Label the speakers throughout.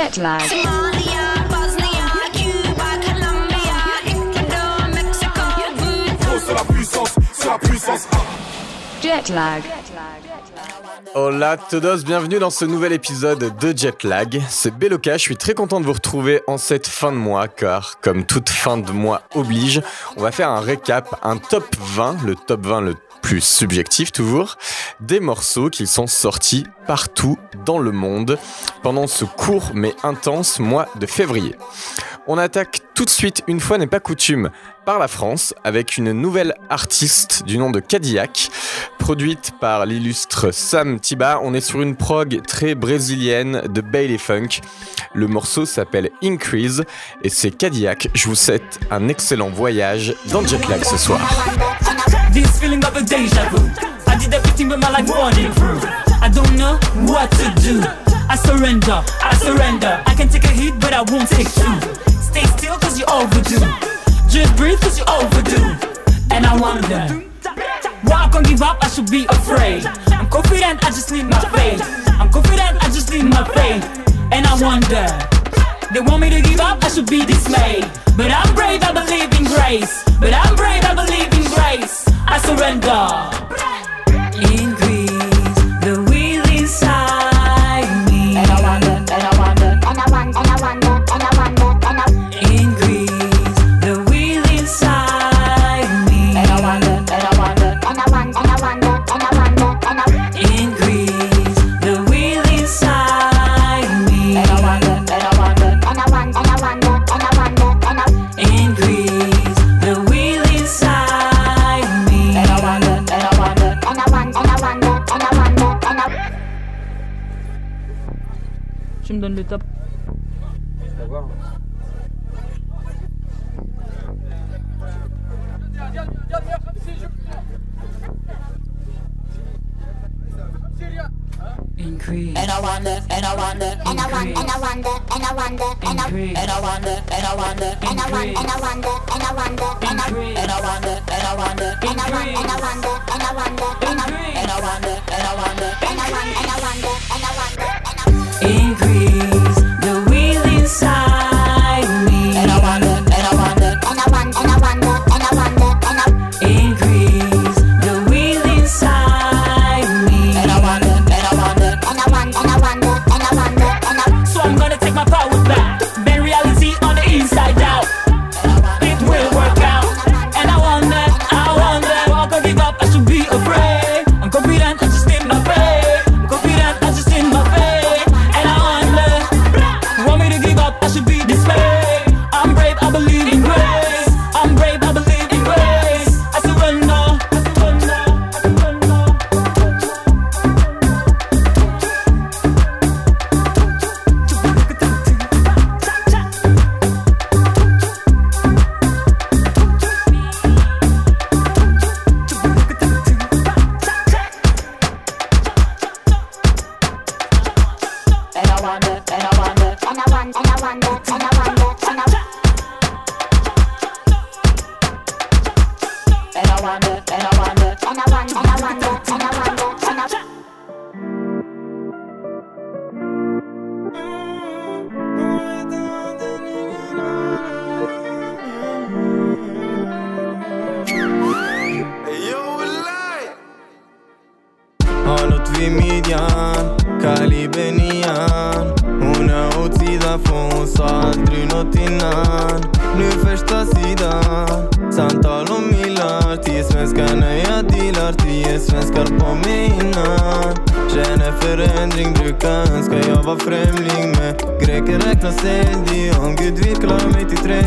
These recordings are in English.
Speaker 1: Jet lag.
Speaker 2: Somalia, Bosnia, Cuba, Colombia, Ecuador, Mexico, Voodoo.
Speaker 3: C'est la puissance, c'est la puissance.
Speaker 1: Jet lag.
Speaker 4: Hola todos, bienvenue dans ce nouvel épisode de Jetlag. C'est Beloka, je suis très content de vous retrouver en cette fin de mois car comme toute fin de mois oblige, on va faire un récap, un top 20, le top 20 le plus subjectif toujours, des morceaux qui sont sortis partout dans le monde pendant ce court mais intense mois de février. On attaque tout de suite, une fois n'est pas coutume, par la France avec une nouvelle artiste du nom de Cadillac, produite par l'illustre Sam Tiba. On est sur une prog très brésilienne de Bailey Funk. Le morceau s'appelle Increase et c'est Cadillac. Je vous souhaite un excellent voyage dans Jetlag ce soir.
Speaker 5: This feeling of a deja vu. I did everything but my life won't. I don't know what to do. I surrender, I surrender. I can take a hit, but I won't take two. Stay still cause you're overdue. Just breathe cause you're overdue. And I wonder why I can't give up, I should be afraid. I'm confident, I just need my faith. I'm confident, I just need my faith. And I wonder. They want me to give up, I should be dismayed. But I'm brave, I believe in grace. But I'm brave, I believe in grace. I surrender. Le top. Increase.
Speaker 6: and I wonder, and I wonder, and I wonder, and I wonder, and I wonder, and I
Speaker 5: Increase.
Speaker 6: and I wonder, and I wonder, and I wonder, and I wonder, and I wonder, and I
Speaker 5: Increase.
Speaker 6: and I wonder, and I wonder, and I wonder, and I wonder, and I
Speaker 7: Halut vi midyan utsida från Saldrinotinnan Nu första sidan Samtal om millar Tio svenskar när jag dealar Tio svenskar på mig innan Känner förändring, brukar önska jag var främling Men greker räknar sälj Om Gud vill klara mig till 30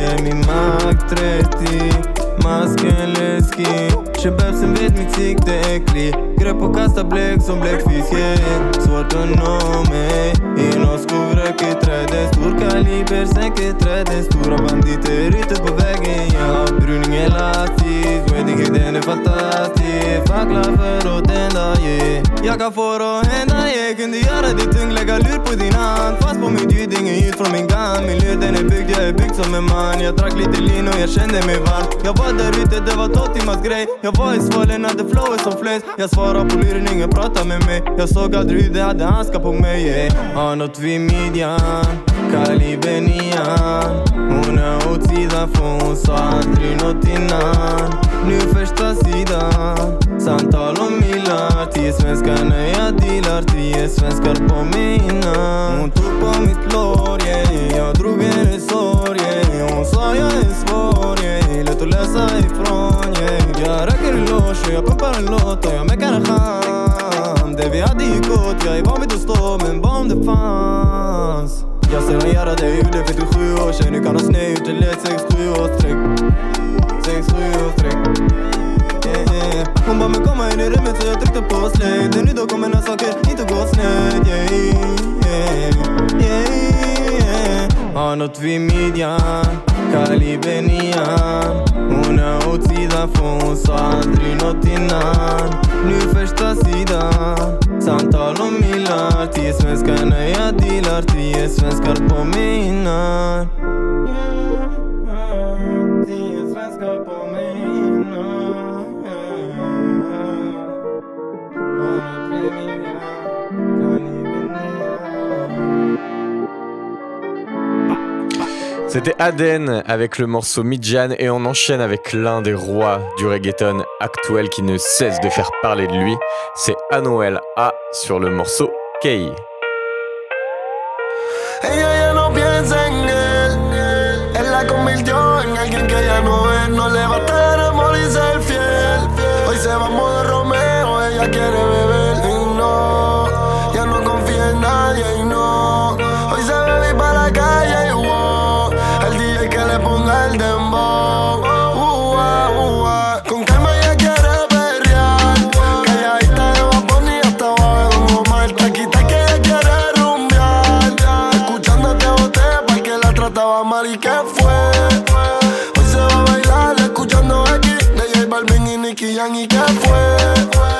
Speaker 7: Är min makt 30 Masken läskig Shababsen vet mitt sikte är kli Grepp och kasta bläck som bläckfisk yeah. Svårt att nå mig I någon skog röker träden Stor kaliber sänker träden Stora banditer ute på vägen Ja, bruning elastisk Wedding den är fantastisk Fackla för att tända yeah. Jag kan få det att hända, yeah kunde göra dig tung Lägga lur på din hand Fast på mitt ljud, ingen ljud från min gun Min lur den är byggd, jag är byggd som en man Jag drack lite lin och jag kände mig varm Jag var där ute, det var 12 timmars grej Jag var i svalen, hade flowet som flest Jag svarade på luren, ingen pratade med mig Jag såg aldrig hur de hade handskar på mig yeah. Har nåt Vimidian, Calibenian Una uccisa fu un Nu festa sida, samtal om bilar Tio svenskar nöja dealar, tio svenskar på mina Hon tog på para dhe ju le vetë khujo Shëri ka nësë ne ju të letë se kësë khujo strik Se kësë strik Unë ba me koma e në rime që të këtë posle Dhe një do kome në sake një të gosne Yeah, yeah, yeah. Anot vi midjan, kali benijan Una u cida fun, sa adrinotinan Një feshta sidan Samtal om millar Tio svenskar när jag dealar Tio svenskar på mig innan
Speaker 4: C'était Aden avec le morceau Midjan et on enchaîne avec l'un des rois du reggaeton actuel qui ne cesse de faire parler de lui. C'est Anoel A sur le morceau K.
Speaker 8: Ella ya no piensa en él. Él la convirtió en alguien que ya no es. No le va a trataba mal y que fue. Hoy se va a bailar escuchando aquí de J Balvin y Nicky Jam y que fue.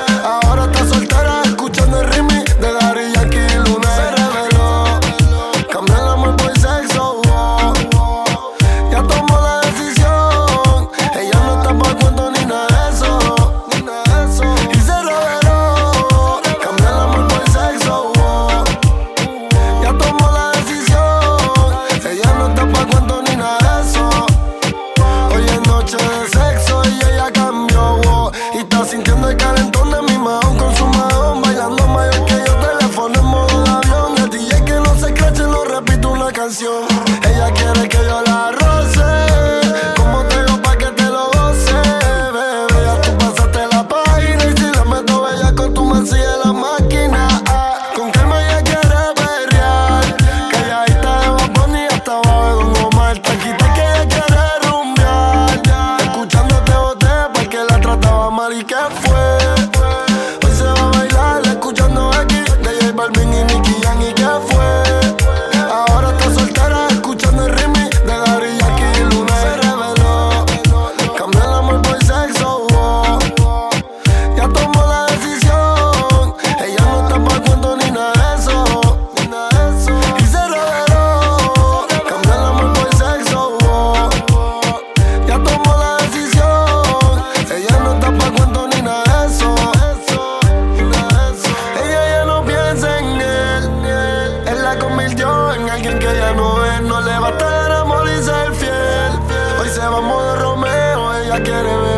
Speaker 8: Ella quiere beber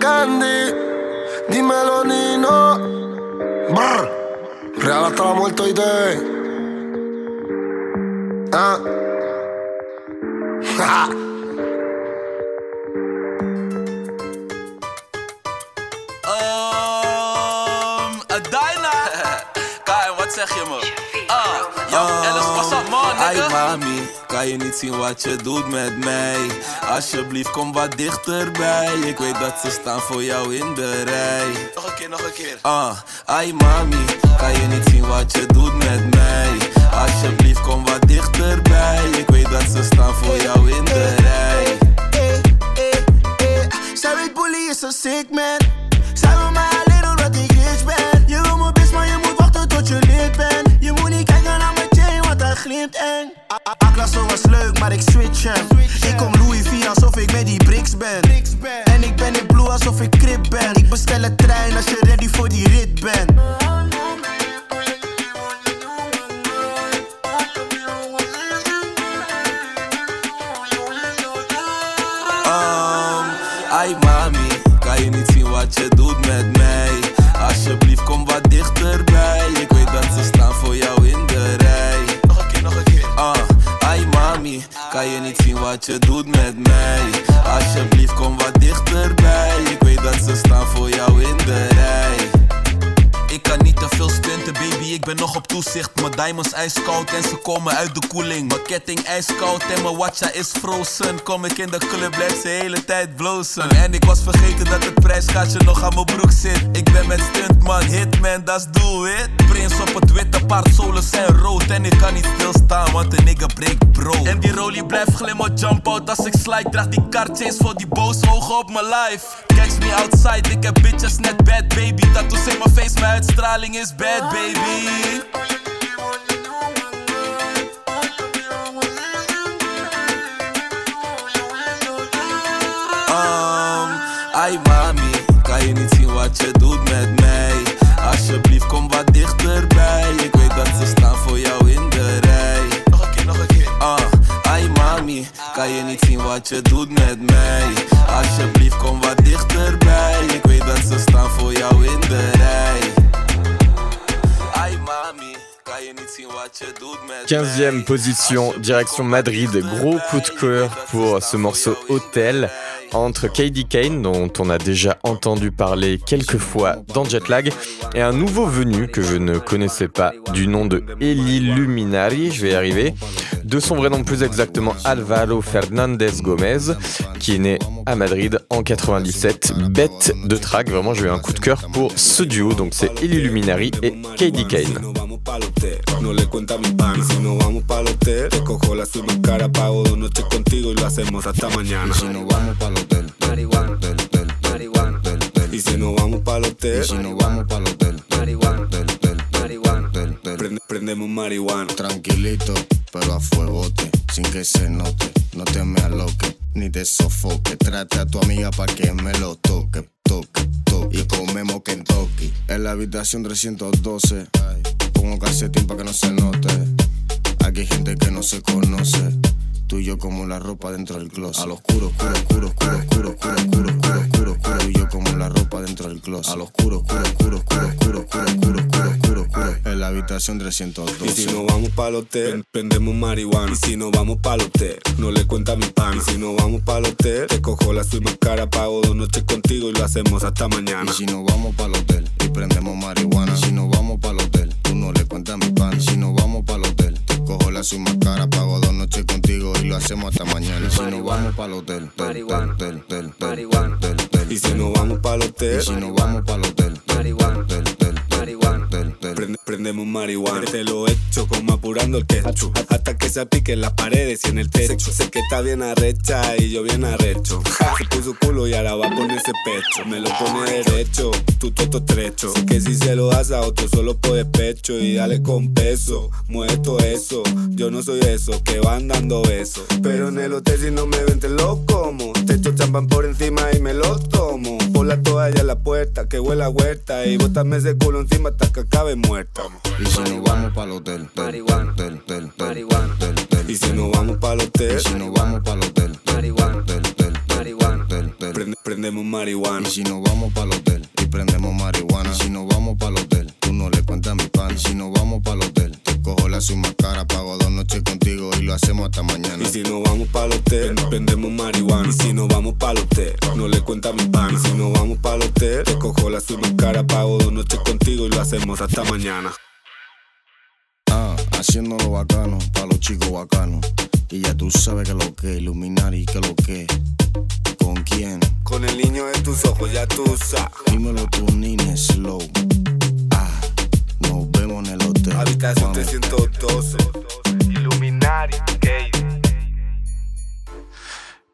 Speaker 8: candy. Dímelo, Nino. Brr. Real hasta la muerte y te.
Speaker 9: Ah.
Speaker 10: Um, Adina. Kai, wat zeg je me? What's up, man,
Speaker 11: Ai
Speaker 10: nigga?
Speaker 11: mami, kan je niet zien wat je doet met mij? Alsjeblieft, kom wat dichterbij. Ik weet dat ze staan voor jou in de rij.
Speaker 10: Nog een keer, nog een keer.
Speaker 11: Ah, ai mami, kan je niet zien wat je doet met mij? Alsjeblieft, kom wat dichterbij. Ik weet dat ze staan voor jou in de rij.
Speaker 9: Zij weet bully is een sick man. Glimt eng. Aklasso was leuk, maar ik switch hem. Ik kom Louis V alsof ik met die bricks ben. En ik ben in blue alsof ik crip ben. Ik bestel een trein als je ready voor die rit bent.
Speaker 11: Um, ai mami, kan je niet zien wat je doet met mij?
Speaker 10: Diamonds ijskoud en ze komen uit de koeling. Mijn ketting ijskoud en mijn watcha is frozen. Kom ik in de club, blijf ze hele tijd blozen. En ik was vergeten dat het prijsgaatje nog aan mijn broek zit. Ik ben met stuntman, hitman, that's do it. Prins op het witte paard, zolen zijn rood. En ik kan niet stilstaan, want een nigga breekt bro. En die rolie blijft glimmen, jump out als ik slide. Draag die kaartjes voor die boos ogen op mijn life. Catch me outside, ik heb bitches net bad baby. Tattoos in mijn face, mijn uitstraling is bad baby.
Speaker 11: Ai mami, kan je niet zien wat je doet met mij? Alsjeblieft, kom wat dichterbij. Ik weet dat ze staan voor jou in de rij.
Speaker 10: Nog een keer, nog een keer.
Speaker 11: Ah, ai mami, kan je niet zien wat je doet met mij? Alsjeblieft, kom wat dichterbij. Ik weet dat ze staan voor jou in de rij. Ai mami,
Speaker 4: 15e position, direction Madrid. Gros coup de cœur pour ce morceau Hotel entre Katie Kane, dont on a déjà entendu parler quelques fois dans Jetlag, et un nouveau venu que je ne connaissais pas du nom de Eli Luminari, je vais y arriver, de son vrai nom plus exactement Alvaro Fernandez Gomez, qui est né à Madrid en 97. Bête de track, vraiment j'ai eu un coup de cœur pour ce duo, donc c'est Eli Luminari et Katie Kane.
Speaker 12: Prendemos marihuana.
Speaker 13: Tranquilito, pero a fuegote, sin que se note. No te me aloques, ni te sofoque. Trate a tu amiga pa' que me lo toque, toque, toque. Y comemos Kentucky. En la habitación 312, pongo calcetín pa' que no se note. Aquí hay gente que no se conoce. Tú y yo como la ropa dentro del closet. Al oscuro, oscuro, oscuro, oscuro, oscuro, oscuro, oscuro, oscuro, oscuro, oscuro. Tú y yo como la ropa dentro del closet. Al oscuro, oscuro, oscuro, oscuro, oscuro, oscuro, oscuro, oscuro, oscuro, oscuro. En la habitación 312.
Speaker 12: Y si no vamos pa'l hotel, prendemos marihuana. Y si no vamos pa'l hotel, no le cuenta mi pan. Y si no vamos pa'l hotel, te cojo la más cara, pago dos noches contigo y lo hacemos hasta mañana.
Speaker 13: Y si no vamos pa'l hotel y prendemos marihuana. Si no vamos sola sin máscara. Pago dos noches contigo y lo hacemos hasta mañana. Y si nos vamos para el hotel,
Speaker 12: Y si nos vamos para hotel,
Speaker 13: y si nos vamos
Speaker 12: para
Speaker 13: el hotel,
Speaker 12: Prende- prendemos marihuana. Te lo echo como apurando el ketchup. Hasta que se pique en las paredes y en el techo. Sé que está bien arrecha y yo bien arrecho. Se puso culo y ahora va a ponerse pecho. Me lo pone derecho, tu toto estrecho. Sé que si se lo das a otro solo por despecho. Y dale con peso, mueve eso. Yo no soy eso, que van dando besos. Pero en el hotel si no me ven te lo como. Te echo champán por encima y me lo tomo. Por la toalla en la puerta, que huele a huerta. Y bótame ese culo encima hasta que acabe muerta.
Speaker 13: Y si nos vamos para el hotel,
Speaker 12: marihuana, Y si nos vamos para el hotel,
Speaker 13: y si nos vamos para el hotel,
Speaker 12: marihuana, prendemos marihuana.
Speaker 13: Y si nos vamos para el hotel y prendemos marihuana. Y si nos vamos para el hotel, tú no le cuentas a mi pan. Y si nos vamos para el hotel cojo la más cara. Pago dos noches contigo y lo hacemos hasta mañana.
Speaker 12: Y si nos vamos para hotel, vendemos marihuana. Y si nos vamos para hotel, no le cuenta a mi pana. Y si nos vamos para hotel, te cojo la más cara. Pago dos noches contigo y lo hacemos hasta mañana.
Speaker 13: Ah, haciéndolo bacano, pa' los chicos bacanos. Y ya tú sabes que lo que, Illuminati, que lo que. ¿Con quién?
Speaker 12: Con el niño de tus ojos, ya tú sabes.
Speaker 13: Dímelo tú, nene, slow. Ah, nos vemos en el hotel.
Speaker 12: Habitación
Speaker 13: Vamos.
Speaker 12: 312. Illuminati, gay.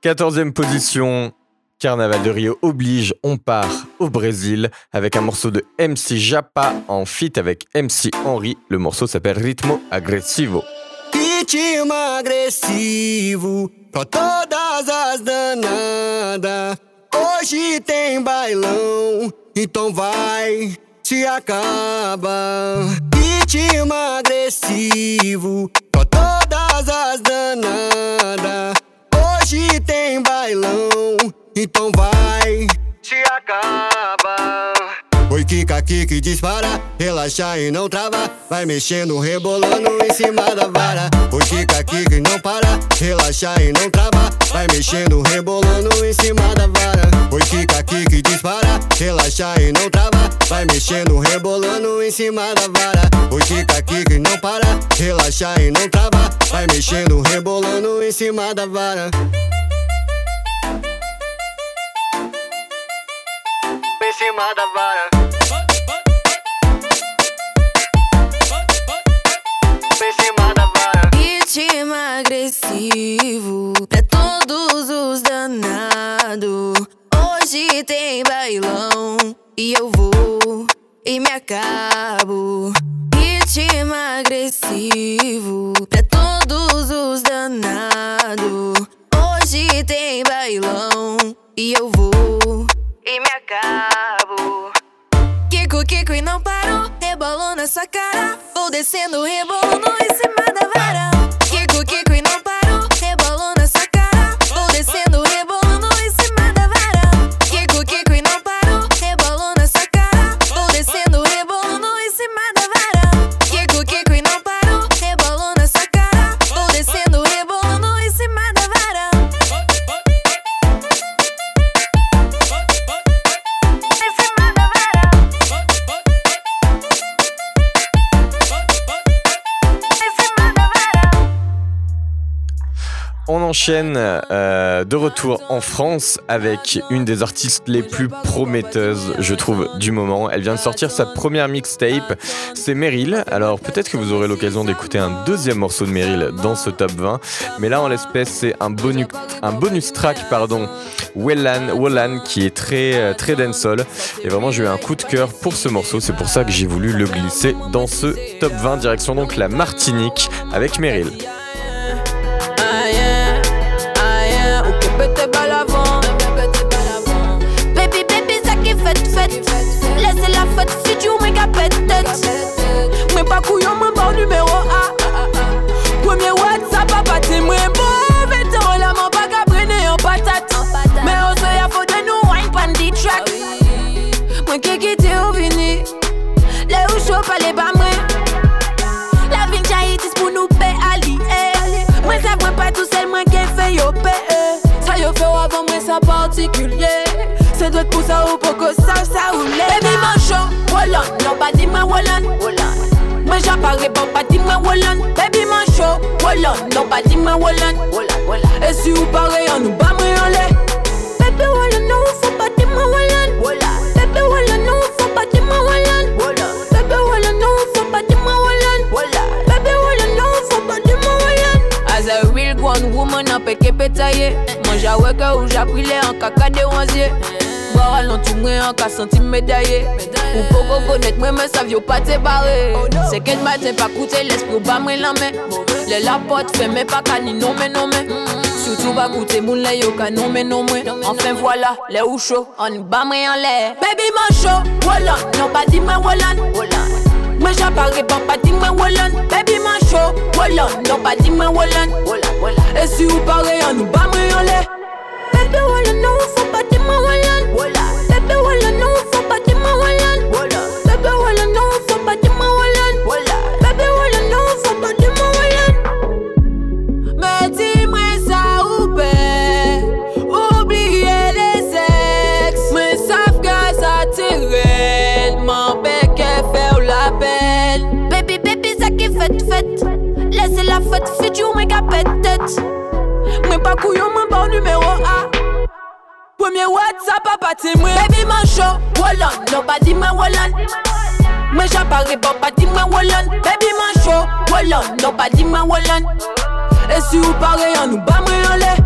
Speaker 4: 14e position, Carnaval de Rio oblige, on part au Brésil avec un morceau de MC Japa en feat avec MC Henry. Le morceau s'appelle Ritmo Agressivo.
Speaker 14: Ritmo agressivo pra todas as danadas. Hoje tem bailão, então vai, se acaba. Ritmo agressivo pra todas as danadas. Hoje tem bailão, então vai, se acaba. Oi, Kika, Kiki, dispara, relaxa e não trava. Vai mexendo, rebolando em cima da vara. Oi, Kika, Kiki, não para, relaxa e não trava. Vai mexendo, rebolando em cima da vara. Oi, Kika, Kiki, dispara, relaxa e não trava. Vai mexendo, rebolando em cima da vara. Oi, Kika, Kiki, não para, relaxa e não trava. Vai mexendo, rebolando em cima da vara. Em cima da vara.
Speaker 2: Bailão e eu vou e me acabo. Ritmo agressivo pra todos os danados. Hoje tem bailão e eu vou e me acabo. Kiko, Kiko e não parou, rebolou na sua cara. Vou descendo, rebolando em cima da vara.
Speaker 4: Enchaîne euh, de retour en France avec une des artistes les plus prometteuses, je trouve, du moment. Elle vient de sortir sa première mixtape, c'est Meryl. Alors peut-être que vous aurez l'occasion d'écouter un deuxième morceau de Meryl dans ce top 20, mais là en l'espèce c'est un bonus, un bonus track, pardon, Wellan, Wallan, qui est très euh, très dancehall. Et vraiment j'ai eu un coup de cœur pour ce morceau, c'est pour ça que j'ai voulu le glisser dans ce top 20, direction donc la Martinique avec Meryl.
Speaker 15: Sa partikulye Se dwet pou sa ou poko sa sa ou le Baby man show, Wolan, nobody man Wolan Mwen jan pare bon pati mwen Wolan Baby man show, Wolan, nobody man Wolan E si ou pare an nou ba mwen an le Baby Wolan, nou fò pati mwen Wolan Baby Wolan, nou fò pati mwen Wolan Baby Wolan, nou fò pati mwen Wolan Baby Wolan, nou fò pati mwen Wolan As a real grown woman peke petaye Mwen ja weke ou ja prile an kaka de wanzye Boire lan tou mwen an ka senti medaye Ou poko konet mwen men sav yo pa te bare Se ket maten pa koute l'esprit ou ba mwen la men Le la pot feme pa ka ni nome nome Surtout ba koute moun le yo ka nome nome Enfin voilà, le ou chaud, an ba mwen an le Baby man show, Wolan, non pa di mwen Wolan Mwen jan pare ban pa di mwen Wolan Baby man show, Wolan, Wolan E si ou pare an nou ba mre yon le Baby, well you know fò pa body my Holland. Me j'apparaît bon body my Baby man show Holland, no body my Et si vous parlez,
Speaker 4: on nous bat en.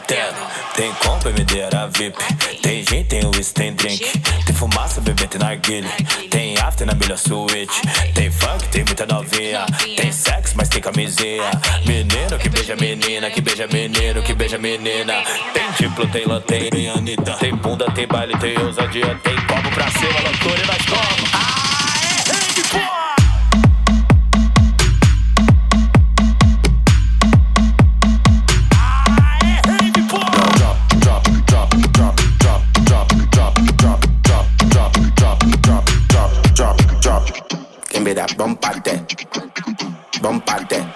Speaker 16: Tá tendo. Tem compra, medeira VIP. Tem gin, tem whisky, tem drink. Tem fumaça, bebê, tem narguilha. Tem after na melhor suíte. Tem funk, tem muita novinha. Tem sexo, mas tem camisinha. Menino que beija menina, que beija menino, que beija menina. Tem diplo, tem lã, tem Anitta. Tem bunda, tem baile, tem ousadia. Tem copo pra cima, loucura e nós como. Aê,
Speaker 17: Out there.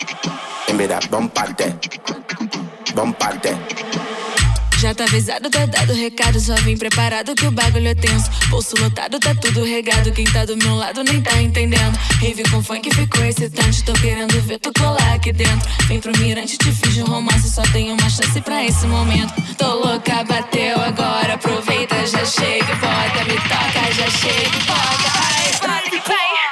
Speaker 17: Bump out there.
Speaker 2: Já tá avisado, tá dado o recado. Só vim preparado que o bagulho é tenso. Bolso lotado, tá tudo regado. Quem tá do meu lado nem tá entendendo. Rave com funk ficou excitante. Tô querendo ver tu colar aqui dentro. Vem pro mirante, te fiz um romance. Só tenho uma chance pra esse momento. Tô louca, bateu agora. Aproveita, já chega e bota. Me toca, já chega e bota. Ai, ai, ai.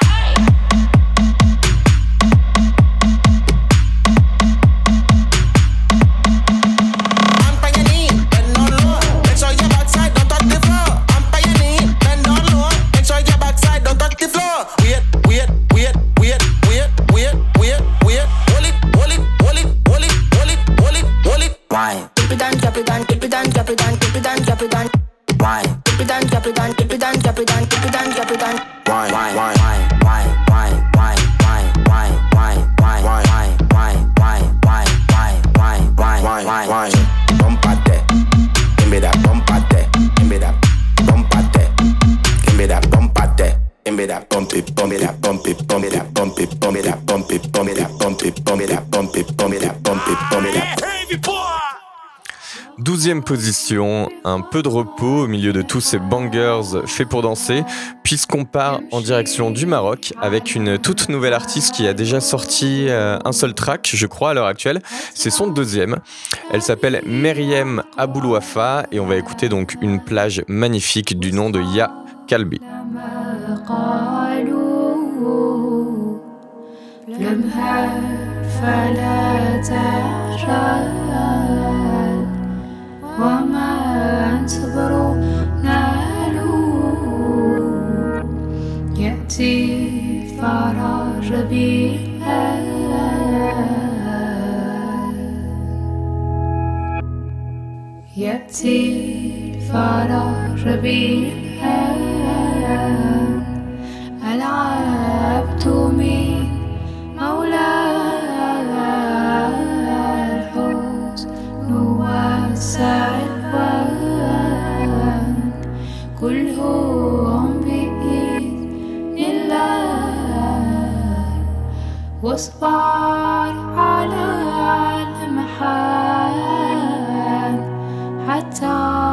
Speaker 4: 12e position, un peu de repos au milieu de tous ces bangers faits pour danser, puisqu'on part en direction du Maroc avec une toute nouvelle artiste qui a déjà sorti euh, un seul track, je crois, à l'heure actuelle. C'est son deuxième. Elle s'appelle Meriem Aboulouafa et on va écouter donc une plage magnifique du nom de Ya Kalbi.
Speaker 18: وما يأتي الفرج يأتي الفرج ألعبت من الله واصبر على المحال حتى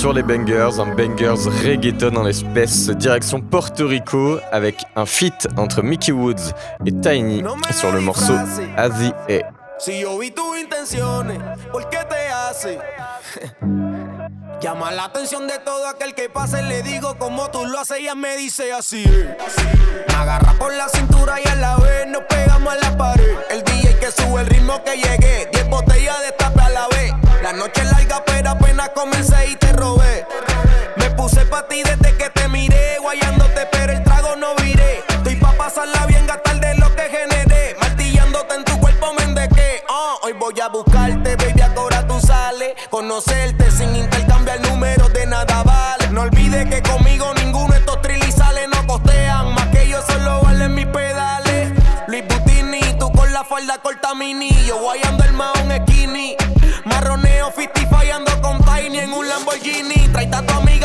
Speaker 4: sur les bangers, un bangers reggaeton en l'espèce, direction Porto Rico avec un feat entre Mickey Woods et Tiny sur le morceau Azi E.
Speaker 9: Si yo vi tus intenciones, ¿por qué te hace? Llama la atención de todo aquel que pase. Le digo como tú lo haces, ella me dice así. Me agarra por la cintura y a la vez nos pegamos a la pared. El DJ que sube el ritmo que llegué. 10 botellas de tape a la vez. La noche es larga, pero apenas comencé y te robé. Me puse pa' ti desde que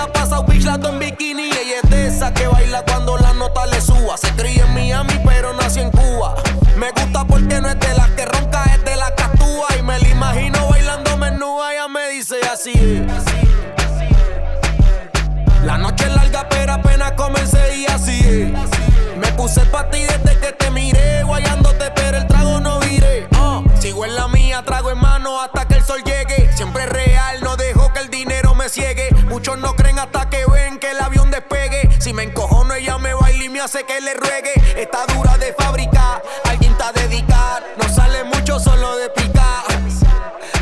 Speaker 9: a tu amiga pasa bitch lato en bikini. Ella es de esa que baila cuando la nota le suba. Se cría en Miami, pero nació en Cuba. Me gusta porque no es de las que ronca, es de la que actúa. Y me la imagino bailando menúa. Ella me dice así. La noche es larga, pero apenas comencé y así es. Me puse pa' ti desde que hace que le ruegue. Está dura de fábrica, alguien está dedicar. No sale mucho solo de picar.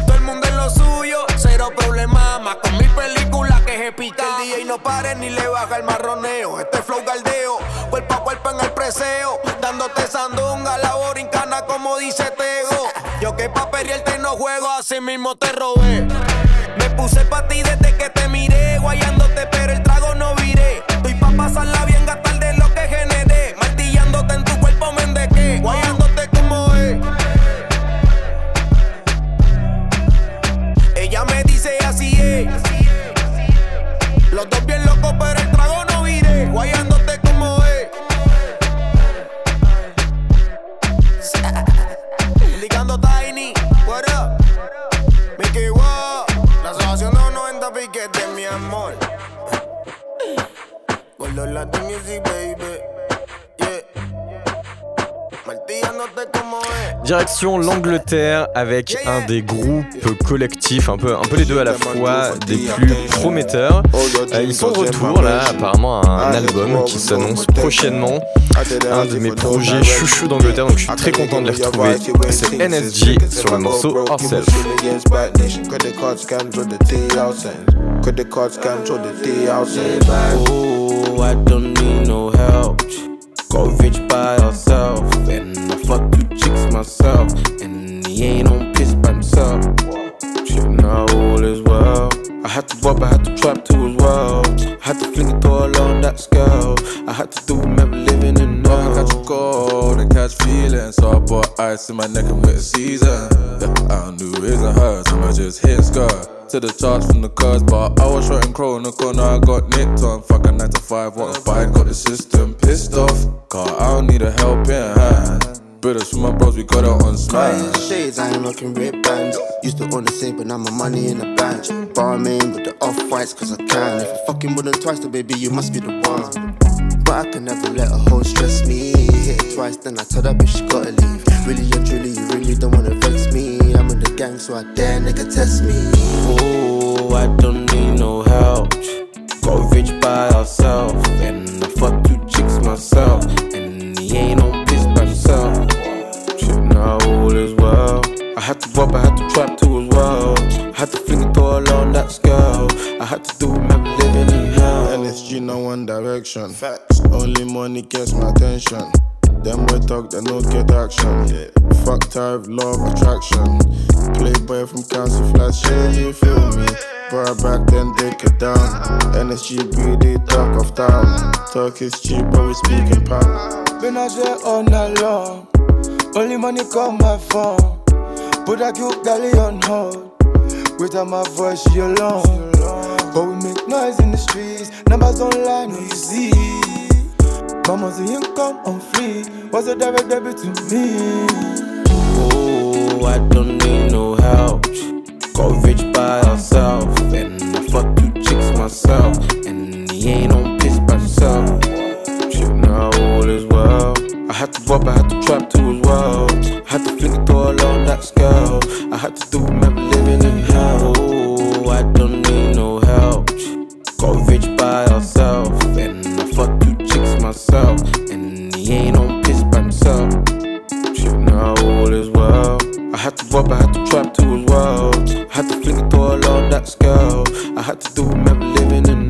Speaker 9: Todo el mundo en lo suyo, cero problema. Más con mi película que se pica. El DJ no pare ni le baja el marroneo. Este flow galdeo, cuerpo a cuerpo en el preseo. Dándote sandunga, la borincana como dice Tego. Yo que pa' perrearte no juego, así mismo te robé. Me puse pa' ti desde que te miré. Guayándote, Music, baby.
Speaker 4: Direction l'Angleterre avec un des groupes collectifs, un peu, un peu les deux à la fois, des plus prometteurs. Euh, ils sont de retour là, apparemment un album qui s'annonce prochainement. Un de mes projets chouchou d'Angleterre, donc je suis très content de les retrouver. C'est NSG sur le morceau Ourself.
Speaker 7: Oh, I don't need no help. Got rich by herself, and I fuck two chicks myself, and he ain't on piss by himself. Shit, now all is well. I had to rob, I had to trap too as well. I had to fling it all on that scale. I had to do remember living in
Speaker 19: I
Speaker 7: now.
Speaker 19: catch a cold and catch feelings, so I bought ice in my neck and wet season. Yeah, I do his and hers, I'ma just hit skirt. To the charts from the cars, but I was short and crow in the corner, I got nicked on. Fuck a 9 to 5, want a bite, got the system pissed off. Car, I don't need a helping hand. Brothers from my bros, we got it on smash.
Speaker 20: shades, I ain't rocking red bands. Used to own the same, but now my money in the bank. Barmaid with the off whites, cause I can. If I fucking more than twice, then baby, you must be the one. But I can never let a hoe stress me. Hit it twice, then I tell that bitch she gotta leave. Really and truly, you really don't wanna vex me. I'm in the gang, so I dare nigga test me.
Speaker 17: Oh, I don't need no help. Got rich by ourselves, and I fuck two chicks myself, and he ain't on piss by himself. Shit, now all is well. I had to rob, I had to trap too as well. I had to fling it all on that scale. I had to do remember living in hell.
Speaker 13: NSG no one direction. Facts. Only money gets my attention. Them boy talk, they no get action. Yeah. Fuck type, love attraction. Playboy from council flat shit, you feel me? Bar back then, take it down. NSG be the talk of town. Talk is cheap, but we speak in pound.
Speaker 21: Been out there all night long. Only money call my phone. Put a cute galley on hold. Without my voice, she alone. But we make noise in the streets. Numbers don't lie, no you see. Mama's the income on free. Was a direct debit to me.
Speaker 17: Oh, I don't need no help. Got rich by ourselves, and I fuck two chicks myself, and he ain't on piss by himself. Shit, now all is well. I had to rob, I had to trap too as well. I had to fling it all on that scale. I had to do remember living in hell. Oh, I don't need no help. Got rich by ourselves, and myself, and he ain't on piss by himself. Shit, now all is well. I had to rob, I had to trap too as well. I had to fling it all on that scale. I had to do remember living in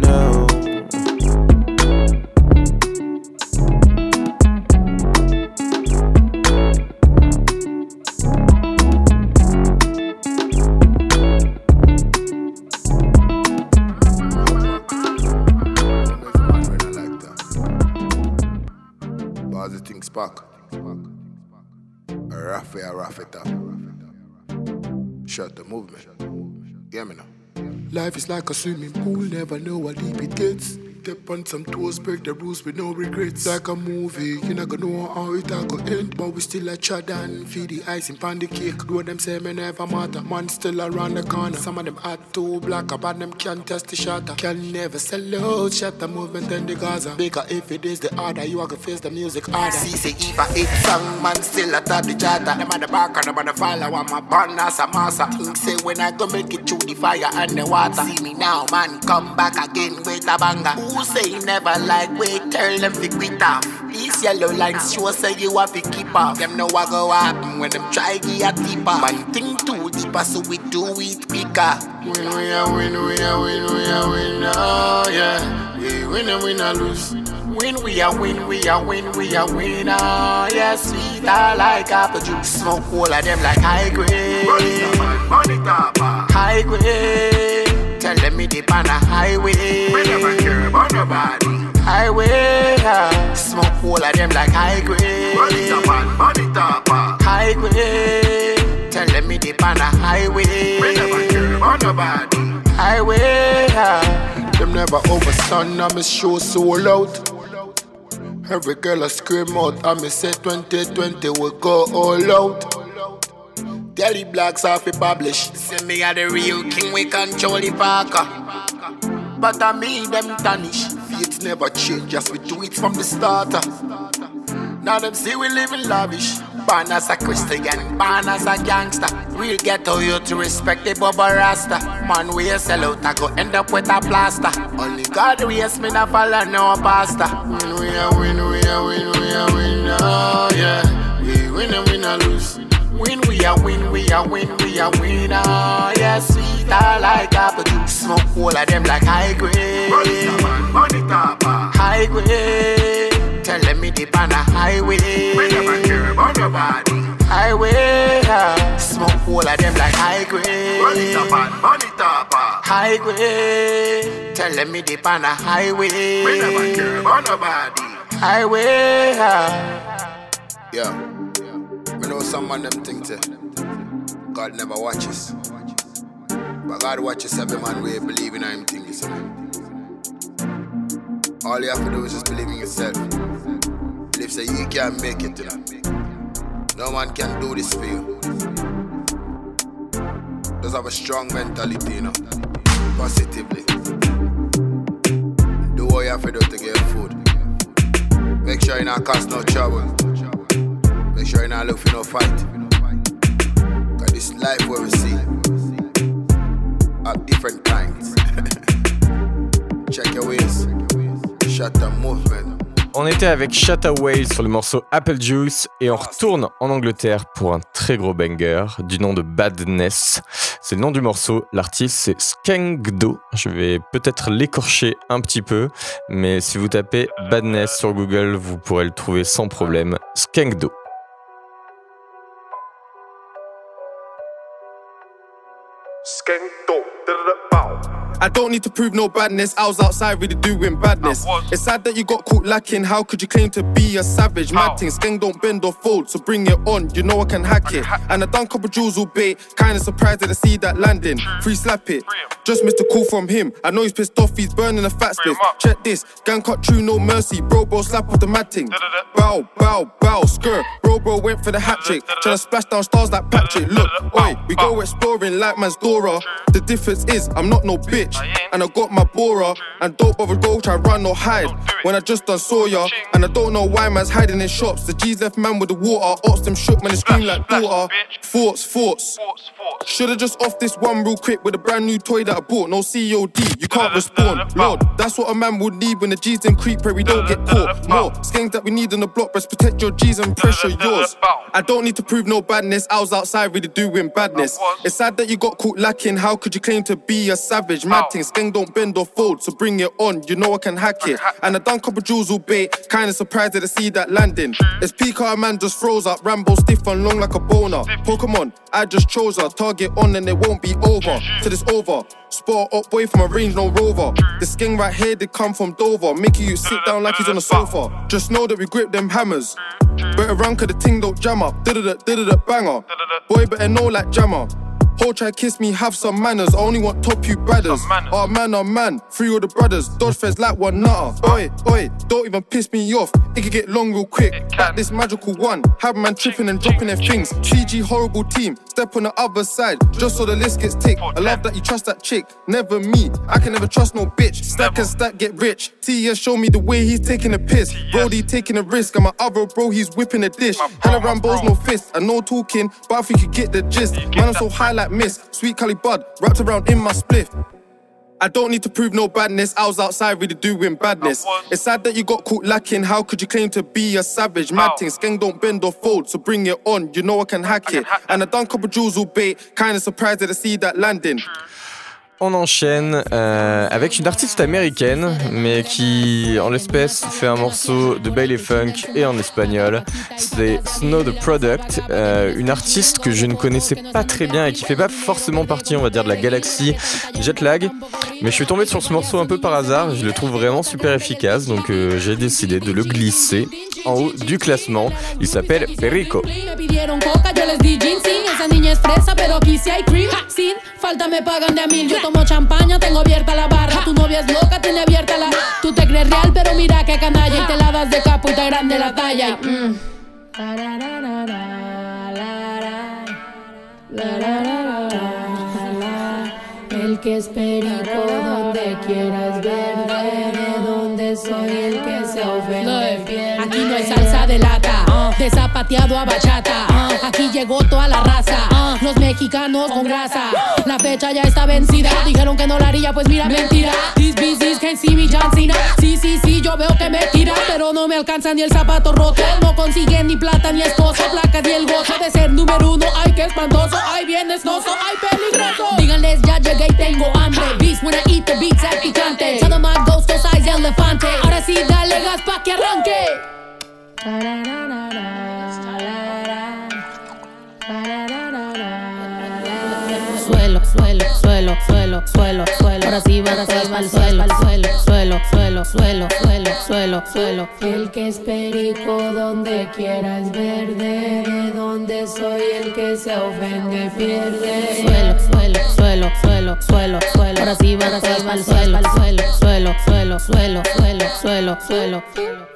Speaker 8: Life is like a swimming pool, never know how deep it gets. Step on some toes, break the rules with no regrets. Like a movie, you not gonna know how it all go end. But we still a chat and feed the icing pan the cake. Do them say me never matter. Man still around the corner. Some of them hot too black, about them can't test the shatter. Can never sell out, shut the movement in the Gaza. Bigger if it is the order, you are gonna face the music harder.
Speaker 22: See, say if I hit song, man still a at the charter. Them at the back and them at the follow, I'm a born as a massa. Think say when I go make it through the fire and the water. See me now, man, come back again with a banger. Who say never like wait, tell them to quit off. These yellow lines sure say you have to keep off. Them know what go happen when them try get a deeper. Man, think too deeper, so we do it quicker.
Speaker 8: Win, win, we a win, we a win, oh yeah. We win and we not lose.
Speaker 22: Win, we a win, we a win, we a win, oh yeah. Sweet, I like apple juice. Smoke all of them like high grade.
Speaker 8: Money top, ah.
Speaker 22: High grade. Tell them me dip on a highway.
Speaker 8: We never care about nobody.
Speaker 22: Highway, yeah. Smoke all of them like high grade.
Speaker 8: Money top, money top.
Speaker 22: High grade. Tell them me dip on a highway.
Speaker 8: We never care about nobody.
Speaker 22: Highway, yeah.
Speaker 8: Them never overstand, I'm a show sold out. Every girl I scream out, I'm a say 2020 we go all out. Tell the blacks off it publish.
Speaker 22: Say me are the real king, we control the parker.
Speaker 8: But I mean them tarnish. Faith never change, as we do it from the starter. Now them see we live in lavish.
Speaker 22: Born as a Christian, born as a gangster. Real ghetto you to respect the Bubba Rasta. Man, we a sell out, I go end up with a plaster. Only God raise me, not follow no pastor.
Speaker 8: Win, we a win, we a win, we a win, oh yeah. We win and we not lose.
Speaker 22: Win, we a win, we a win, we a win, oh yeah. Sweet, I like apple juice. Smoke all of them like high grade.
Speaker 8: Money top, money top.
Speaker 22: High grade. Tell them me dip on a highway.
Speaker 8: We never care about nobody.
Speaker 22: Highway, yeah. Smoke all of them like high grade.
Speaker 8: Money top, money top.
Speaker 22: High grade. Tell them me dip on a highway.
Speaker 8: We never care about nobody.
Speaker 22: Highway, yeah.
Speaker 13: Yeah. We know some of them think that God never watches. But God watches every man way believe in him thing, see. All you have to do is just believe in yourself. Believe say you can make it, you know. No man can do this for you. Just have a strong mentality, you know. Positively. Do what you have to do to get food. Make sure you not cause no trouble.
Speaker 23: Make sure you fight. This life where we see different.
Speaker 4: On était avec Shattaway sur le morceau Apple Juice et on retourne en Angleterre pour un très gros banger du nom de Badness. C'est le nom du morceau, l'artiste c'est Skengdo. Je vais peut-être l'écorcher un petit peu, mais si vous tapez Badness sur Google, vous pourrez le trouver sans problème. Skengdo.
Speaker 24: スケント I don't need to prove no badness. I was outside really doing badness. It's sad that you got caught lacking. How could you claim to be a savage? Mad thing, skeng don't bend or fold, so bring it on. You know I can hack it. And I done couple jewels all bait. Kinda surprised that I see that landing. Free slap it. Just missed a call from him. I know he's pissed off. He's burning a fat split. Check this. Gang cut true, no mercy. Bro, bro, slap off the mad thing. Bow, bow, bow, skirt. Bro, bro went for the hat trick. Tryna splash down stars like Patrick. Look, oi, we go exploring like man's Dora. The difference is I'm not no bitch. And I got my Bora. And don't bother go try run or hide. When I just done saw ya. And I don't know why man's hiding in shops. The G's left man with the water. Ops them shook, man, they scream like daughter. Thoughts, thoughts. Should've just off this one real quick with a brand new toy that I bought. No COD, you can't respond. Lord, that's what a man would need when the G's them creep, pray we don't get caught. More skanks that we need on the block, best protect your G's and pressure yours. I don't need to prove no badness, I was outside really doing badness. It's sad that you got caught lacking, how could you claim to be a savage? Mad thing, skeng don't bend or fold, so bring it on, you know I can hack it. And I done couple jewels all bait, kinda surprised to see that landing. It's peak, our man just froze up, Rambo stiff and long like a boner. Pokemon, I just chose her, target on and it won't be over till it's over. Spot up boy from a range, no rover. This skin right here did come from Dover, making you sit down like he's on a sofa. Just know that we grip them hammers. Better run cause the ting don't jam up. Did it, did it, banger. Boy, better know like jammer. Ho try kiss me, have some manners. I only want top you brothers. Oh man, oh man, free all the brothers. Dodge feds like one nutter. Oi, oi, don't even piss me off. It could get long real quick. Like this magical one. Have man tripping and dropping their things. 3G horrible team. Step on the other side, just so the list gets ticked. I love that you trust that chick. Never me. I can never trust no bitch. Stack and stack, get rich. TS show me the way he's taking a piss. Brody taking a risk. And my other bro, he's whipping a dish. Hella Rambo's no fist. I know talking, but I think you get the gist. Man, I'm so high like miss. Sweet Cali Bud, wrapped around in my spliff. I don't need to prove no badness. I was outside really doing badness. It's sad that you got caught lacking. How could you claim to be a savage? Mad thing, skeng don't bend or fold, so bring it on. You know I can hack it. And I done couple jewels all bait. Kinda surprised that I see that landing.
Speaker 4: On enchaîne euh, avec une artiste américaine, mais qui, en l'espèce, fait un morceau de baile funk et en espagnol. C'est Snow the Product, euh, une artiste que je ne connaissais pas très bien et qui fait pas forcément partie, on va dire, de la galaxie Jetlag. Mais je suis tombé sur ce morceau un peu par hasard. Je le trouve vraiment super efficace, donc euh, j'ai décidé de le glisser en haut du classement. Il s'appelle Perico.
Speaker 25: Falta me pagan de a mil, yo tomo champaña, tengo abierta la barra, tu novia es loca, tiene abierta la... Tú te crees real, pero mira qué canalla y te la das de capo y te grande la talla. Mm. El que es perico, donde quieras verme, de donde soy el que se ofende
Speaker 26: no hay salsa de lata, de zapateado a bachata. Aquí llegó toda la raza, los mexicanos con grasa. La fecha ya está vencida, dijeron que no la haría, pues mira, mentira. These business can see me John Cena. Sí, sí, sí, yo veo que me tira, pero no me alcanza ni el zapato roto. No consiguen ni plata ni esposo, placas ni el gozo de ser número uno. Ay, qué espantoso, ay, bien desnoso, ay, peligroso. Díganles, ya llegué y tengo hambre. Beast when I eat the beats, al picante. Them my ghost size elefante. Ahora sí, dale gas pa' que arranque.
Speaker 25: Suelo, suelo, suelo, suelo, suelo, suelo. Ahora sí, va al suelo, suelo, suelo, suelo, suelo, suelo, suelo, suelo. El que es perico donde quiera es verde. De donde soy el que se ofende pierde. Suelo, suelo, suelo, suelo, suelo, suelo. Ahora sí, va al suelo, al suelo, suelo, suelo, suelo, suelo, suelo, suelo.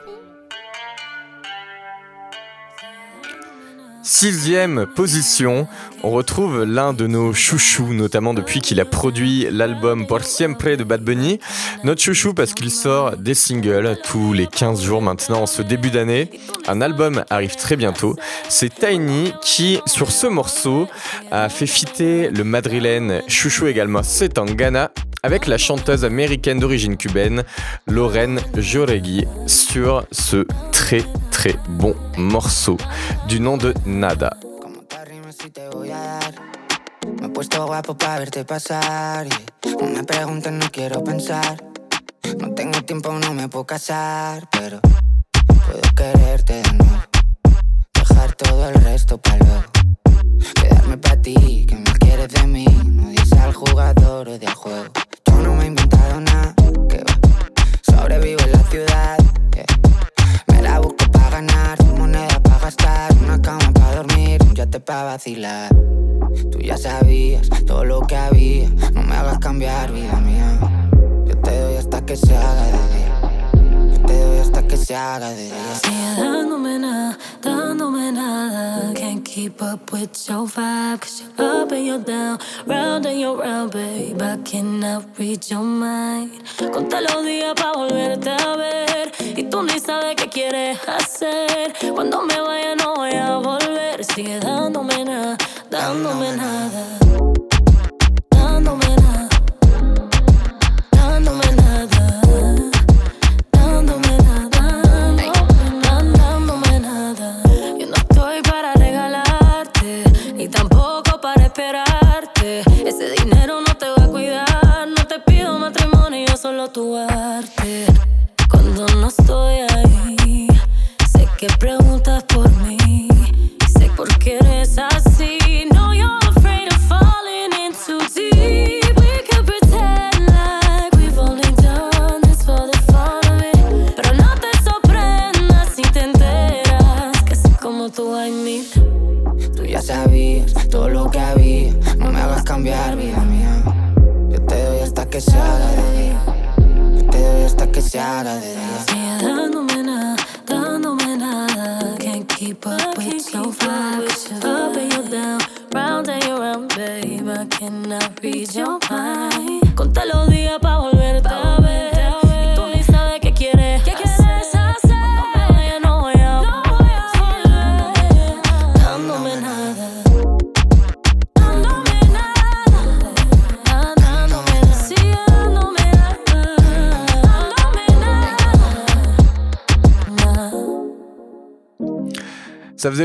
Speaker 4: Sixième position, on retrouve l'un de nos chouchous, notamment depuis qu'il a produit l'album Por Siempre de Bad Bunny. Notre chouchou parce qu'il sort des singles tous les 15 jours maintenant en ce début d'année. Un album arrive très bientôt. C'est Tiny qui, sur ce morceau, a fait fitter le madrilène chouchou également Setangana avec la chanteuse américaine d'origine cubaine Lorraine Joregui sur ce très très bon morceau du nom de Nada.
Speaker 27: si te voy a dar. Me he puesto guapo para verte pasar. y Una pregunta no quiero pensar. No tengo tiempo, no me puedo casar. Pero puedo quererte de nuevo. Dejar todo el resto para luego. Quedarme para ti, que me quieres de mí. No dices al jugador o del juego. Yo no me he inventado nada. Que. Sobrevivo en la ciudad. La busco para ganar, moneda para gastar, una cama para dormir, un yate para vacilar. Tú ya sabías todo lo que había, no me hagas cambiar, vida mía. Yo te doy hasta que se haga de día. Te doy hasta que se haga de.
Speaker 28: Sigue dándome nada, dándome nada. Can't keep up with your vibe, cause you're up and you're down, round and you're round, babe. I cannot read your mind. Conta los días para volverte a ver. Y tú ni sabes qué quieres hacer. Cuando me vaya, no voy a volver. Sigue dándome nada, dándome nada. Dándome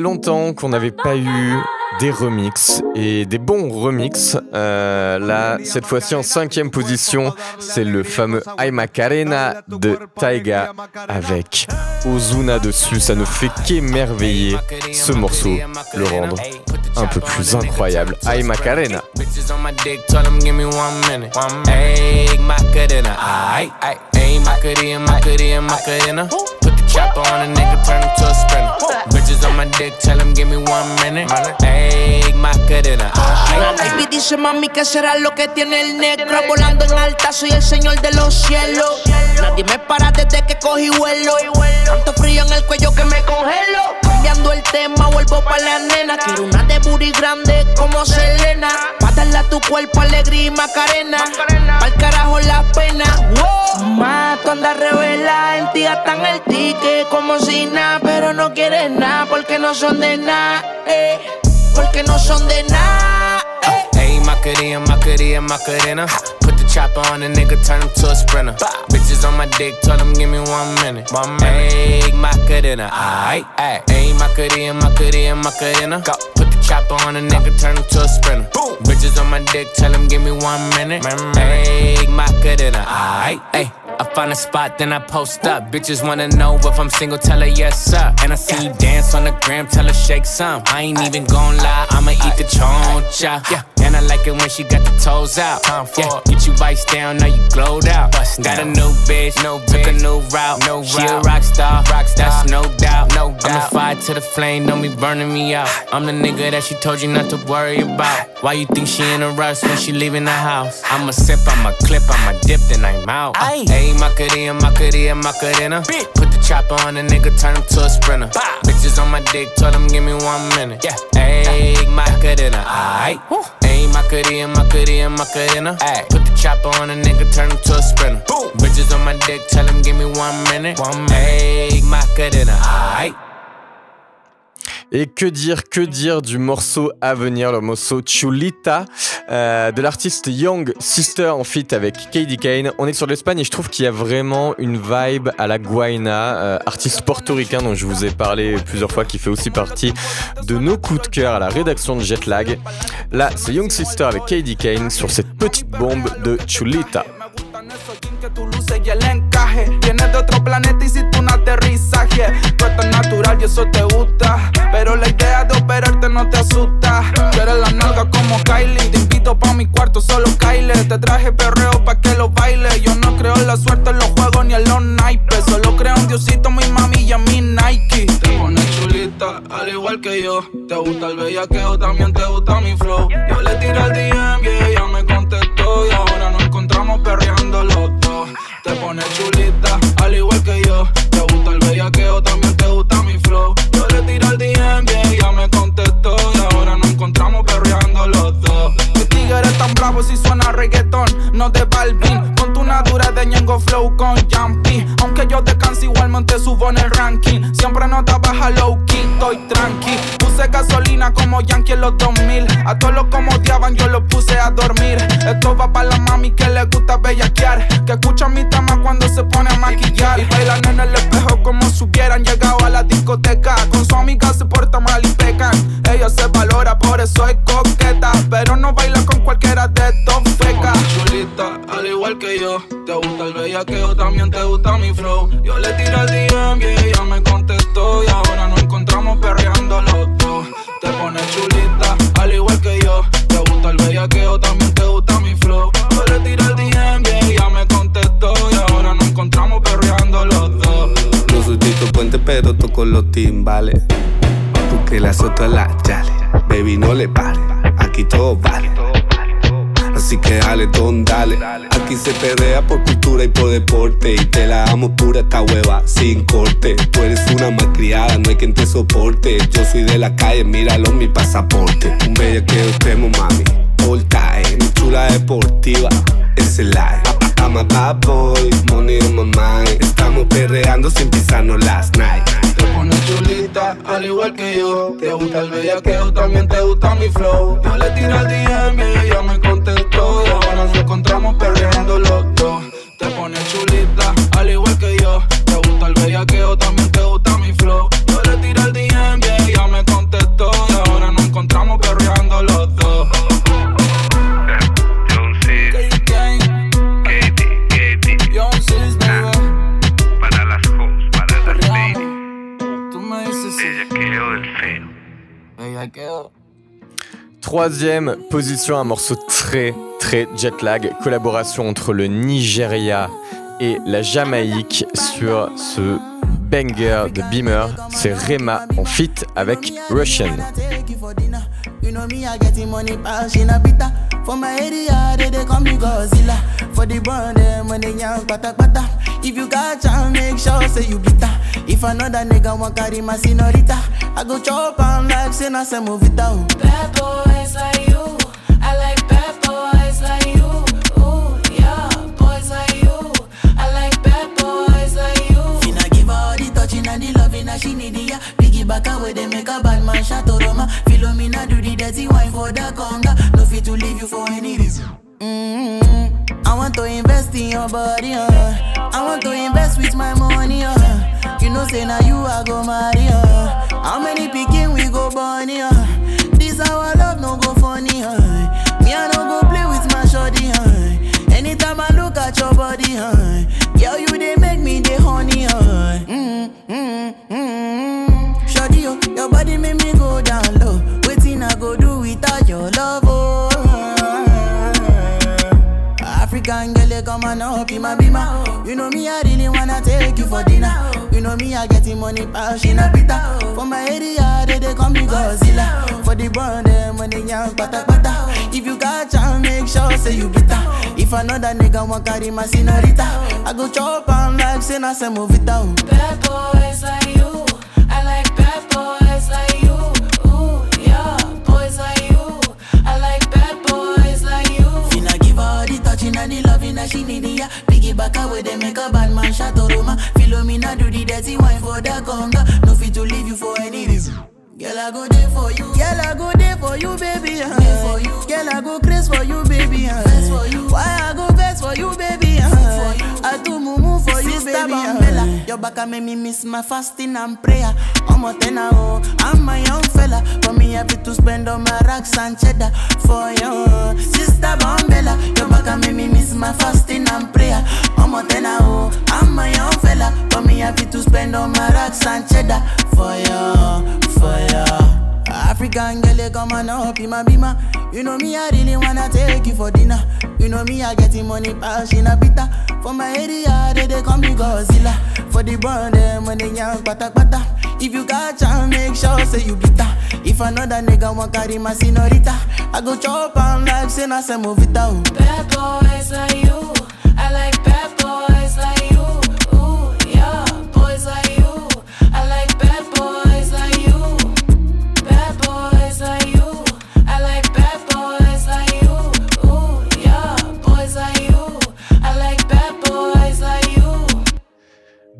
Speaker 4: longtemps qu'on n'avait pas eu des remixes et des bons remixes. Euh, là, cette fois-ci en cinquième position, c'est le fameux Ay Macarena de Taiga avec Ozuna dessus. Ça ne fait qu'émerveiller ce morceau, le rendre un peu plus incroyable. Ay Macarena.
Speaker 29: Chopper on a nigga,
Speaker 25: baby dice mami que será lo que tiene el negro Volando en alta soy el señor de los cielos. Nadie me para desde que cogí vuelo. Tanto frío en el cuello que me congelo. Cambiando el tema vuelvo pa' la nena. Quiero una de booty grande como Selena. Pa' a tu cuerpo alegría y macarena. Pa'l carajo la pena. Wow. Ma, tú revela En ti gastan el ticket como si nada Pero no quieres nada porque no son de nada eh. Porque no son de nada
Speaker 29: Ayy, macarena, macarena, macarena. Put the chopper on a nigga, turn him to a sprinter. Bitches on my dick, tell them give me one minute. One minute. Egg macarena. Aight. Ayy, macarena, macarena, macarena. Put chopper on a nigga, turn him to a sprinter. Bitches on my dick, tell them give me one minute. Egg macarena. Aight, ayy. I find a spot, then I post up. Bitches wanna know if I'm single, tell her yes, sir. And I see you dance on the gram, tell her shake some. I ain't even gon' lie, I'ma eat the choncha. Yeah, and I like it when she got the toes out. Time for yeah, get you vice down, now you glowed out. Bust got a new bitch, no took a new route. No she a rock star, rock star, that's no doubt. No doubt. I'm the fire to the flame, don't be burning me out. I'm the nigga that she told you not to worry about. Why you think she in a rush when she leaving the house? I'ma sip, I'ma clip, I'ma dip, then I'm out. Ayy, Macarena, Macarena, Macarena. Put the chopper on a nigga, turn him to a sprinter. Bitches on my dick, told him give me one minute. Yeah, ayy, Macarena, aight. Ayy, Macarena, Macarena, Macarena. Ayy, put the chopper on a nigga, turn him to a sprinter. Bitches on my dick, tell him give me one minute. One minute. Ayy, Macarena, aight.
Speaker 4: Et que dire, que dire du morceau à venir, le morceau Chulita euh, de l'artiste Young Sister en feat avec Katie Kane. On est sur l'Espagne et je trouve qu'il y a vraiment une vibe à la Guayna, euh, artiste portoricain dont je vous ai parlé plusieurs fois, qui fait aussi partie de nos coups de cœur à la rédaction de Jetlag. Là, c'est Young Sister avec Katie Kane sur cette petite bombe de Chulita.
Speaker 30: Vienes de otro planeta y tú un aterrizaje. Tú estás natural y eso te gusta. Pero la idea de operarte no te asusta. Tú eres la nalga como Kylie. Te invito pa' mi cuarto, solo Kyle. Te traje perreo pa' que lo baile. Yo no creo en la suerte en los juegos ni en los naipes. Solo creo en Diosito, mi mami y en mi Nike. Te pones chulita, al igual que yo. Te gusta el bellaqueo, también te gusta mi flow. Yo le tiré al DM y ella encontramos perreando los dos. Te pones chulita, al igual que yo. Te gusta el bellaqueo, también te gusta mi flow. Yo le tiré al DM y ella me contestó. Y ahora nos encontramos perreando los dos. Mi tigre es tan bravo si suena reggaetón, no de Balvin. Con tu natura de Ñengo Flow con Jumpy. Aunque yo te canse igualmente subo en el ranking. Siempre no te baja low key, estoy tranqui. Puse gasolina como Yankee en los 2000. A todos los como odiaban yo los puse a dormir. Esto va para la mami que le gusta bellaquear. Que escucha mi trama cuando se pone a maquillar. Y bailan en el espejo como si hubieran llegado a la discoteca. Con su amiga se porta mal y pecan. Ella se valora, por eso es coqueta. Pero no baila con cualquiera de estos fecas. Chulita, al igual que yo. Te gusta el bellaqueo, también te gusta mi flow. Yo le tiré al DM y ella me contestó. Y ahora nos encontramos perreando los dos. Te pones chulita, al igual que yo. Te gusta el bellaqueo, también te gusta mi flow. Yo le tiré al DM y ella me contestó. Y ahora nos encontramos perreando los dos.
Speaker 31: No soy Tito Puente, pero toco los timbales. Porque la sota la chale. Baby, no le pare. Aquí todo vale. Así que dale, don, dale. Aquí se perrea por cultura y por deporte. Y te la amo pura esta hueva, sin corte. Tú eres una malcriada, no hay quien te soporte. Yo soy de la calle, míralo mi pasaporte. Un bellaqueo extremo, mami. All time, chula deportiva. Es el live. I'm a bad boy, money on my mind. Estamos perreando sin pisarnos last night.
Speaker 30: Chulita, al igual que yo. Te gusta el bellaqueo, también te gusta mi flow. Yo le tiré al DM y ella me contestó. Y ahora nos encontramos perreando los dos. Te pones chulita, al igual que yo. Te gusta el bellaqueo, también te gusta
Speaker 4: Troisième position, un morceau très très jet lag, collaboration entre le Nigeria et la Jamaïque sur ce banger de Beamer. C'est Rema en feat avec Russian.
Speaker 32: You know me, I getting money, passion a bitter. For my area, they, they call me Godzilla. For the brand, them when they young, pata pata. If you got chance, make sure say you bitter. If another nigga want carry my senorita, I go chop am like say na some movie down. Oh.
Speaker 18: Bad boys like you. I like bad boys like you. Ooh, yeah, boys like you. I like bad boys like you.
Speaker 32: Finna give all the touching and the loving that she need, yeah. Piggyback away, they make a bad man shot to Roma. Philomena do the dirty wine for the conga. No fit to leave you for any reason. Mm-hmm. I want to invest in your body, uh. I want to invest with my money, uh. You know, say now you I go marry, uh. How many picking we go bunny, uh. This our love no go funny, uh. Me I no go play with my shorty, uh. Anytime I look at your body, uh. Girl, you they make me the honey, uh. Mm-hmm. Mm-hmm. Shorty, yo, your body make me African girl, you come and up in my bima. You know me, I really wanna take you for dinner. You know me, I getting money, passion a bitter. For my area, they, they call me Godzilla. For the brand, them eh, when they young, pata pata. If you got chance, make sure say you bitter. If another nigga want carry my senorita, I go chop am like say some movie down.
Speaker 15: Bad boys like you. I like bad boys
Speaker 32: and the loving that she need, yeah. Piggyback with them make a bad man shot Roma. Philomena do the dirty wine for the conga. No fit to leave you for any reason. Girl, I go there for you. Girl, I go there for you, baby. Uh. for you. Girl, I go crazy for you, baby. Uh. for you. Why I go best for you, baby? Uh. for you. I do mumu for you, baby. Your back and make me miss my fasting and prayer. I'm a tenor, oh. I'm my young fella. For me, happy to spend on my racks and cheddar for you. Sister Bambella, your back and make me miss my fasting and prayer. I'm a tenor, oh. I'm my young fella. For me, happy to spend on my racks and cheddar for you, for you. African girl, you come on up in my bima. You know me, I really wanna take you for dinner. You know me, I get getting money, pass in a bitter. For my area, they, they call me Godzilla. For the brand, them when they young, pata pata. If you catch and make sure, say you bitter. If another nigga want carry my senorita, I go chop am like say na some movie down.
Speaker 15: Oh. Bad boys like you. I like bad boys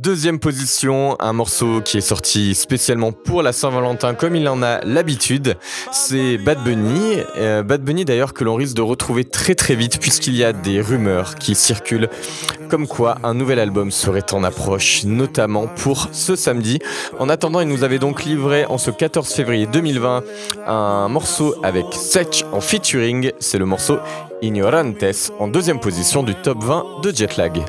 Speaker 4: Deuxième position, un morceau qui est sorti spécialement pour la Saint-Valentin comme il en a l'habitude, c'est Bad Bunny. Euh, Bad Bunny d'ailleurs que l'on risque de retrouver très très vite puisqu'il y a des rumeurs qui circulent comme quoi un nouvel album serait en approche, notamment pour ce samedi. En attendant, il nous avait donc livré en ce 14 février 2020 un morceau avec Sech en featuring, c'est le morceau Ignorantes en deuxième position du top 20 de Jetlag.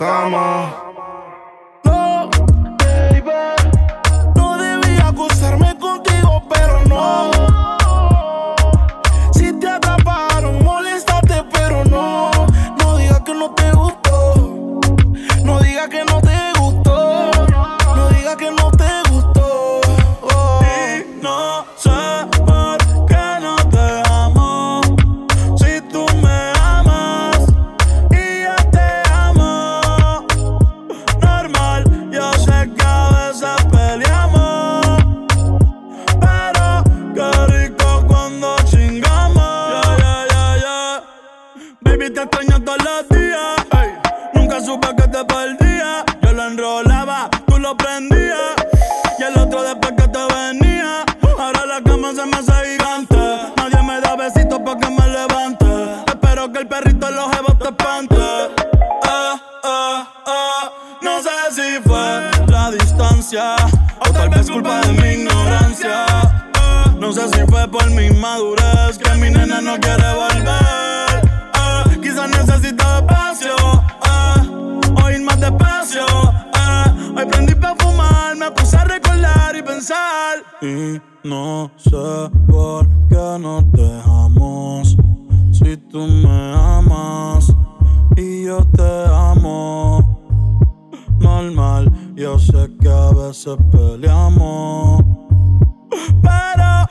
Speaker 33: Notas si
Speaker 34: fue por mi inmadurez que mi nena no quiere volver. Eh, Quizás necesita espacio. eh, más despacio. eh. Hoy prendí pa' fumar, me puse a recordar y pensar. Y no sé por qué nos dejamos. Si tú me amas y yo te amo. Normal, yo sé que a veces peleamos. Pero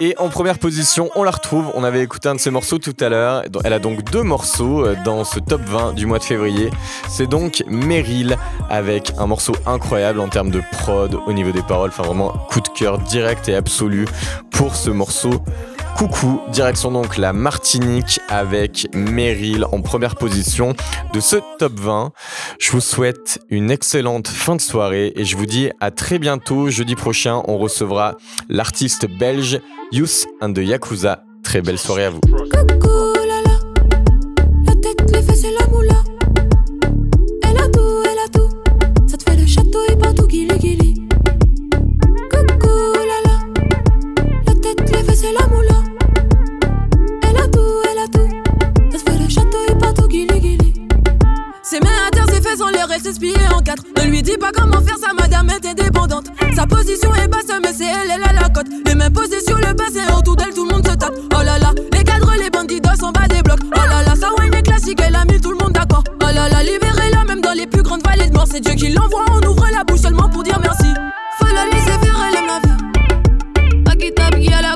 Speaker 4: Et en première position, on la retrouve. On avait écouté un de ses morceaux tout à l'heure. Elle a donc deux morceaux euh, dans ce top 20 du mois de février. C'est donc Meryl avec un morceau incroyable en termes de prod, au niveau des paroles. Enfin, vraiment, coup de cœur direct et absolu pour ce morceau Coucou, direction donc la Martinique avec Meryl en première position de ce top 20. Je vous souhaite une excellente fin de soirée et je vous dis à très bientôt. Jeudi prochain, on recevra l'artiste belge Youth and the Yakuza. Très belle soirée à vous.
Speaker 15: Pliée en quatre. Ne lui dis pas comment faire, sa madame est indépendante. Sa position est basse, mais c'est elle, elle a la cote. Les mains posées sur le bassin, autour d'elle, tout le monde se tape. Oh là là, les cadres, les bandits sont bas des blocs. Oh là là, sa wine est classique, elle a mis tout le monde d'accord. Oh là là, libérez-la, même dans les plus grandes vallées de mort. C'est Dieu qui l'envoie, on ouvre la bouche seulement pour dire merci. Faut la laisser faire, elle aime la vie. À la